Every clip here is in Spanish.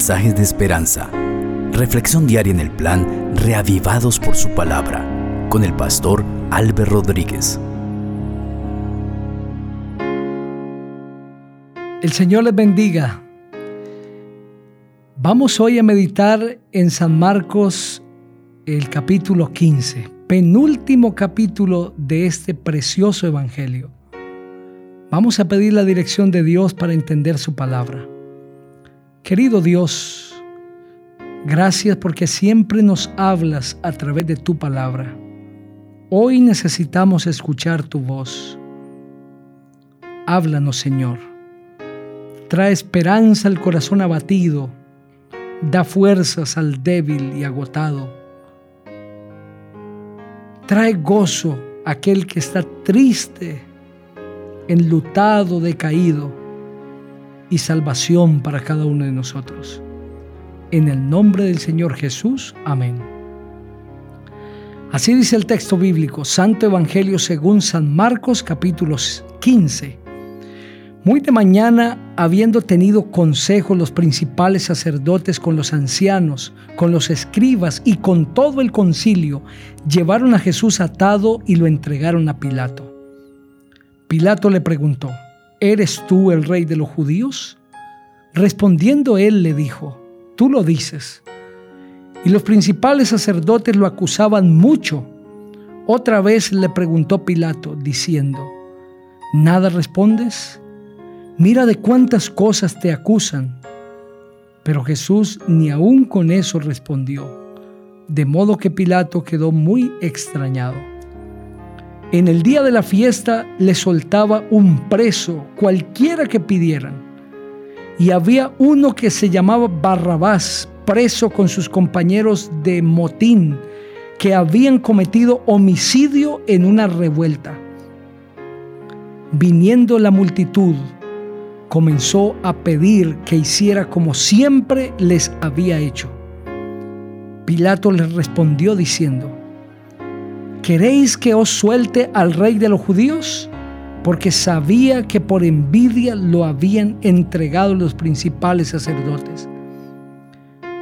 mensajes de esperanza. Reflexión diaria en el plan Reavivados por su palabra con el pastor Álvaro Rodríguez. El Señor les bendiga. Vamos hoy a meditar en San Marcos el capítulo 15, penúltimo capítulo de este precioso evangelio. Vamos a pedir la dirección de Dios para entender su palabra. Querido Dios, gracias porque siempre nos hablas a través de tu palabra. Hoy necesitamos escuchar tu voz. Háblanos, Señor. Trae esperanza al corazón abatido. Da fuerzas al débil y agotado. Trae gozo a aquel que está triste, enlutado, decaído y salvación para cada uno de nosotros. En el nombre del Señor Jesús, amén. Así dice el texto bíblico, Santo Evangelio según San Marcos capítulo 15. Muy de mañana, habiendo tenido consejo los principales sacerdotes con los ancianos, con los escribas y con todo el concilio, llevaron a Jesús atado y lo entregaron a Pilato. Pilato le preguntó, ¿Eres tú el rey de los judíos? Respondiendo él le dijo, Tú lo dices. Y los principales sacerdotes lo acusaban mucho. Otra vez le preguntó Pilato, diciendo, ¿Nada respondes? Mira de cuántas cosas te acusan. Pero Jesús ni aun con eso respondió, de modo que Pilato quedó muy extrañado. En el día de la fiesta le soltaba un preso, cualquiera que pidieran. Y había uno que se llamaba Barrabás, preso con sus compañeros de motín, que habían cometido homicidio en una revuelta. Viniendo la multitud, comenzó a pedir que hiciera como siempre les había hecho. Pilato les respondió diciendo, ¿queréis que os suelte al rey de los judíos? Porque sabía que por envidia lo habían entregado los principales sacerdotes.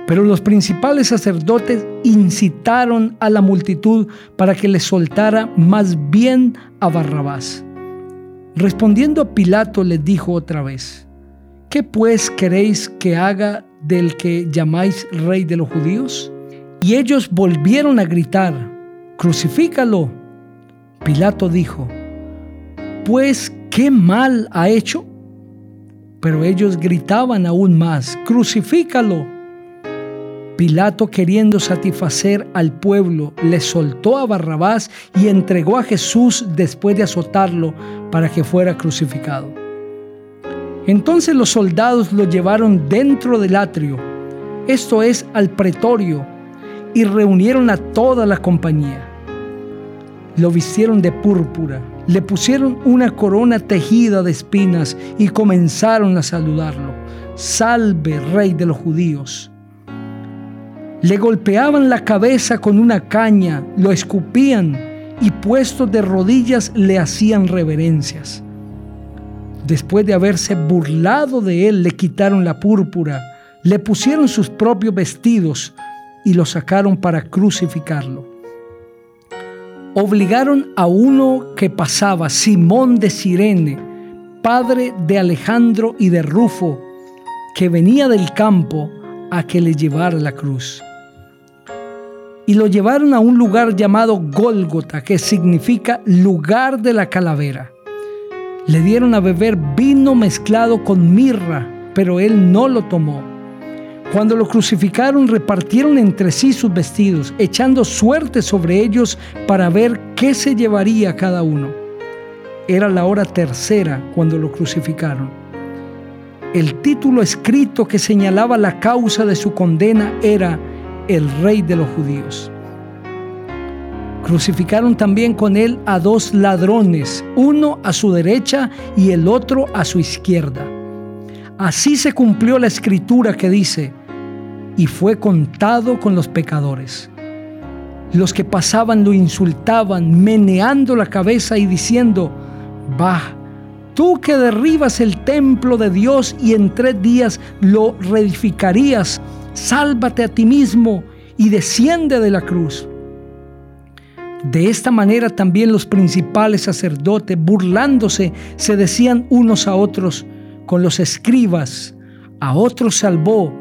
Pero los principales sacerdotes incitaron a la multitud para que le soltara más bien a Barrabás. Respondiendo Pilato les dijo otra vez, ¿qué pues queréis que haga del que llamáis rey de los judíos? Y ellos volvieron a gritar, crucifícalo. Pilato dijo, pues, ¿qué mal ha hecho? Pero ellos gritaban aún más, crucifícalo. Pilato, queriendo satisfacer al pueblo, le soltó a Barrabás y entregó a Jesús después de azotarlo para que fuera crucificado. Entonces los soldados lo llevaron dentro del atrio, esto es al pretorio, y reunieron a toda la compañía lo vistieron de púrpura, le pusieron una corona tejida de espinas y comenzaron a saludarlo. Salve, rey de los judíos. Le golpeaban la cabeza con una caña, lo escupían y puestos de rodillas le hacían reverencias. Después de haberse burlado de él, le quitaron la púrpura, le pusieron sus propios vestidos y lo sacaron para crucificarlo obligaron a uno que pasaba, Simón de Sirene, padre de Alejandro y de Rufo, que venía del campo, a que le llevara la cruz. Y lo llevaron a un lugar llamado Gólgota, que significa lugar de la calavera. Le dieron a beber vino mezclado con mirra, pero él no lo tomó cuando lo crucificaron repartieron entre sí sus vestidos, echando suerte sobre ellos para ver qué se llevaría cada uno. Era la hora tercera cuando lo crucificaron. El título escrito que señalaba la causa de su condena era El Rey de los Judíos. Crucificaron también con él a dos ladrones, uno a su derecha y el otro a su izquierda. Así se cumplió la escritura que dice, y fue contado con los pecadores. Los que pasaban lo insultaban, meneando la cabeza y diciendo, va, tú que derribas el templo de Dios y en tres días lo reedificarías, sálvate a ti mismo y desciende de la cruz. De esta manera también los principales sacerdotes, burlándose, se decían unos a otros con los escribas, a otros salvó,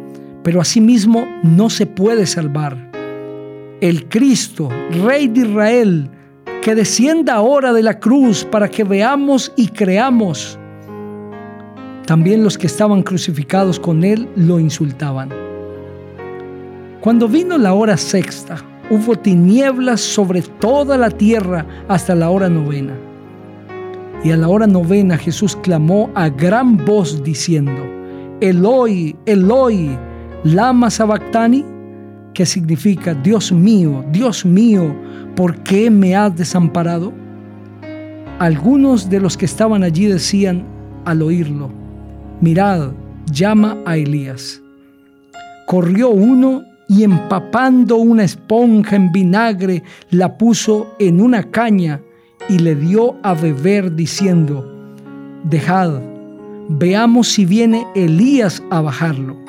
pero a sí mismo no se puede salvar. El Cristo, Rey de Israel, que descienda ahora de la cruz para que veamos y creamos. También los que estaban crucificados con él lo insultaban. Cuando vino la hora sexta, hubo tinieblas sobre toda la tierra hasta la hora novena. Y a la hora novena Jesús clamó a gran voz diciendo, Eloi, Eloi, lama sabactani, que significa, Dios mío, Dios mío, ¿por qué me has desamparado? Algunos de los que estaban allí decían al oírlo, mirad, llama a Elías. Corrió uno y empapando una esponja en vinagre, la puso en una caña y le dio a beber diciendo, dejad, veamos si viene Elías a bajarlo.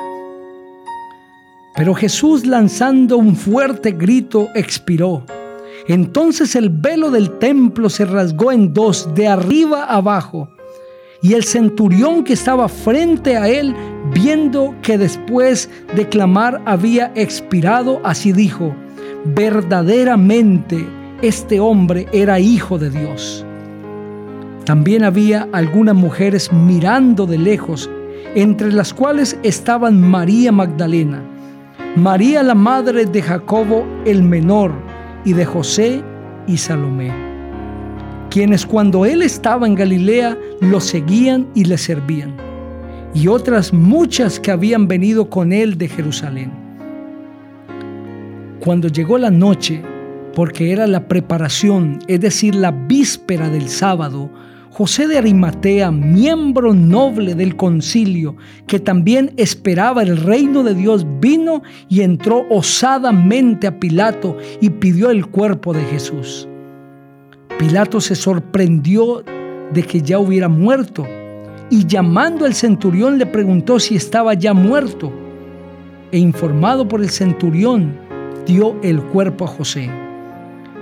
Pero Jesús lanzando un fuerte grito expiró. Entonces el velo del templo se rasgó en dos, de arriba abajo. Y el centurión que estaba frente a él, viendo que después de clamar había expirado, así dijo, verdaderamente este hombre era hijo de Dios. También había algunas mujeres mirando de lejos, entre las cuales estaban María Magdalena, María la madre de Jacobo el menor y de José y Salomé quienes cuando él estaba en Galilea lo seguían y le servían, y otras muchas que habían venido con él de Jerusalén. Cuando llegó la noche, porque era la preparación, es decir, la víspera del sábado, José de Arimatea, miembro noble del concilio, que también esperaba el reino de Dios, vino y entró osadamente a Pilato y pidió el cuerpo de Jesús. Pilato se sorprendió de que ya hubiera muerto y llamando al centurión le preguntó si estaba ya muerto. E informado por el centurión, dio el cuerpo a José,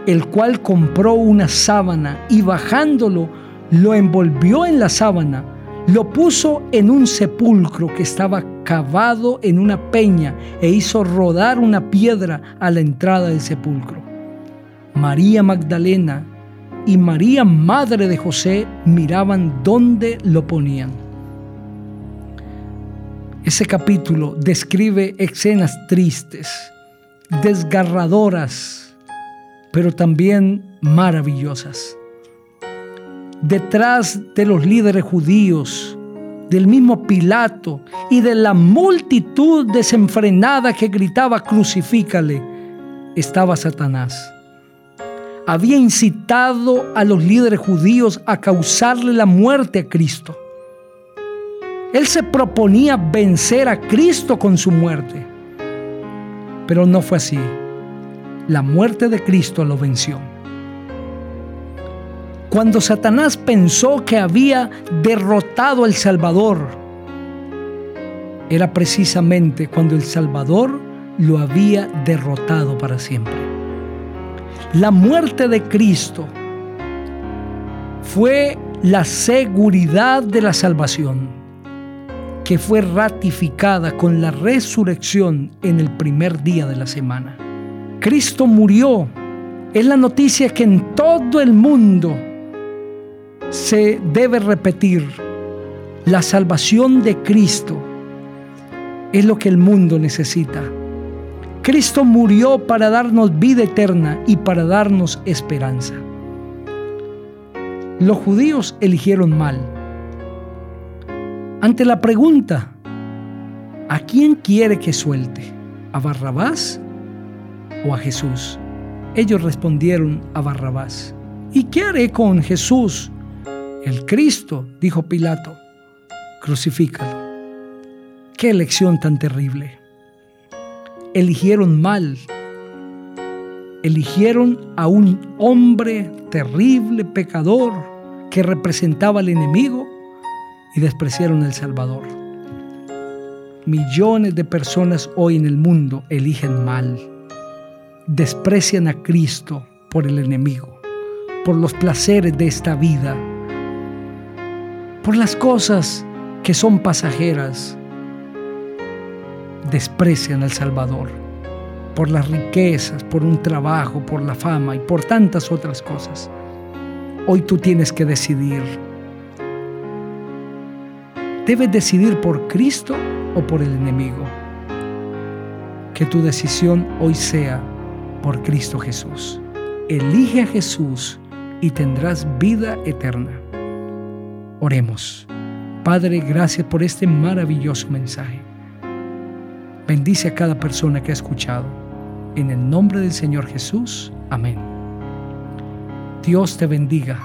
el cual compró una sábana y bajándolo, lo envolvió en la sábana, lo puso en un sepulcro que estaba cavado en una peña e hizo rodar una piedra a la entrada del sepulcro. María Magdalena y María, madre de José, miraban dónde lo ponían. Ese capítulo describe escenas tristes, desgarradoras, pero también maravillosas. Detrás de los líderes judíos, del mismo Pilato y de la multitud desenfrenada que gritaba crucifícale, estaba Satanás había incitado a los líderes judíos a causarle la muerte a Cristo. Él se proponía vencer a Cristo con su muerte. Pero no fue así. La muerte de Cristo lo venció. Cuando Satanás pensó que había derrotado al Salvador, era precisamente cuando el Salvador lo había derrotado para siempre. La muerte de Cristo fue la seguridad de la salvación que fue ratificada con la resurrección en el primer día de la semana. Cristo murió. Es la noticia que en todo el mundo se debe repetir. La salvación de Cristo es lo que el mundo necesita. Cristo murió para darnos vida eterna y para darnos esperanza. Los judíos eligieron mal. Ante la pregunta, ¿a quién quiere que suelte? ¿A Barrabás o a Jesús? Ellos respondieron a Barrabás. ¿Y qué haré con Jesús? El Cristo, dijo Pilato, crucifícalo. Qué elección tan terrible eligieron mal. Eligieron a un hombre terrible, pecador, que representaba al enemigo, y despreciaron el Salvador. Millones de personas hoy en el mundo eligen mal, desprecian a Cristo por el enemigo, por los placeres de esta vida, por las cosas que son pasajeras, desprecian al Salvador, por las riquezas, por un trabajo, por la fama y por tantas otras cosas. Hoy tú tienes que decidir Debes decidir por Cristo o por el enemigo. Que tu decisión hoy sea por Cristo Jesús. Elige a Jesús y tendrás vida eterna. Oremos. Padre, gracias por este maravilloso mensaje. Bendice a cada persona que ha escuchado. En el nombre del Señor Jesús. Amén. Dios te bendiga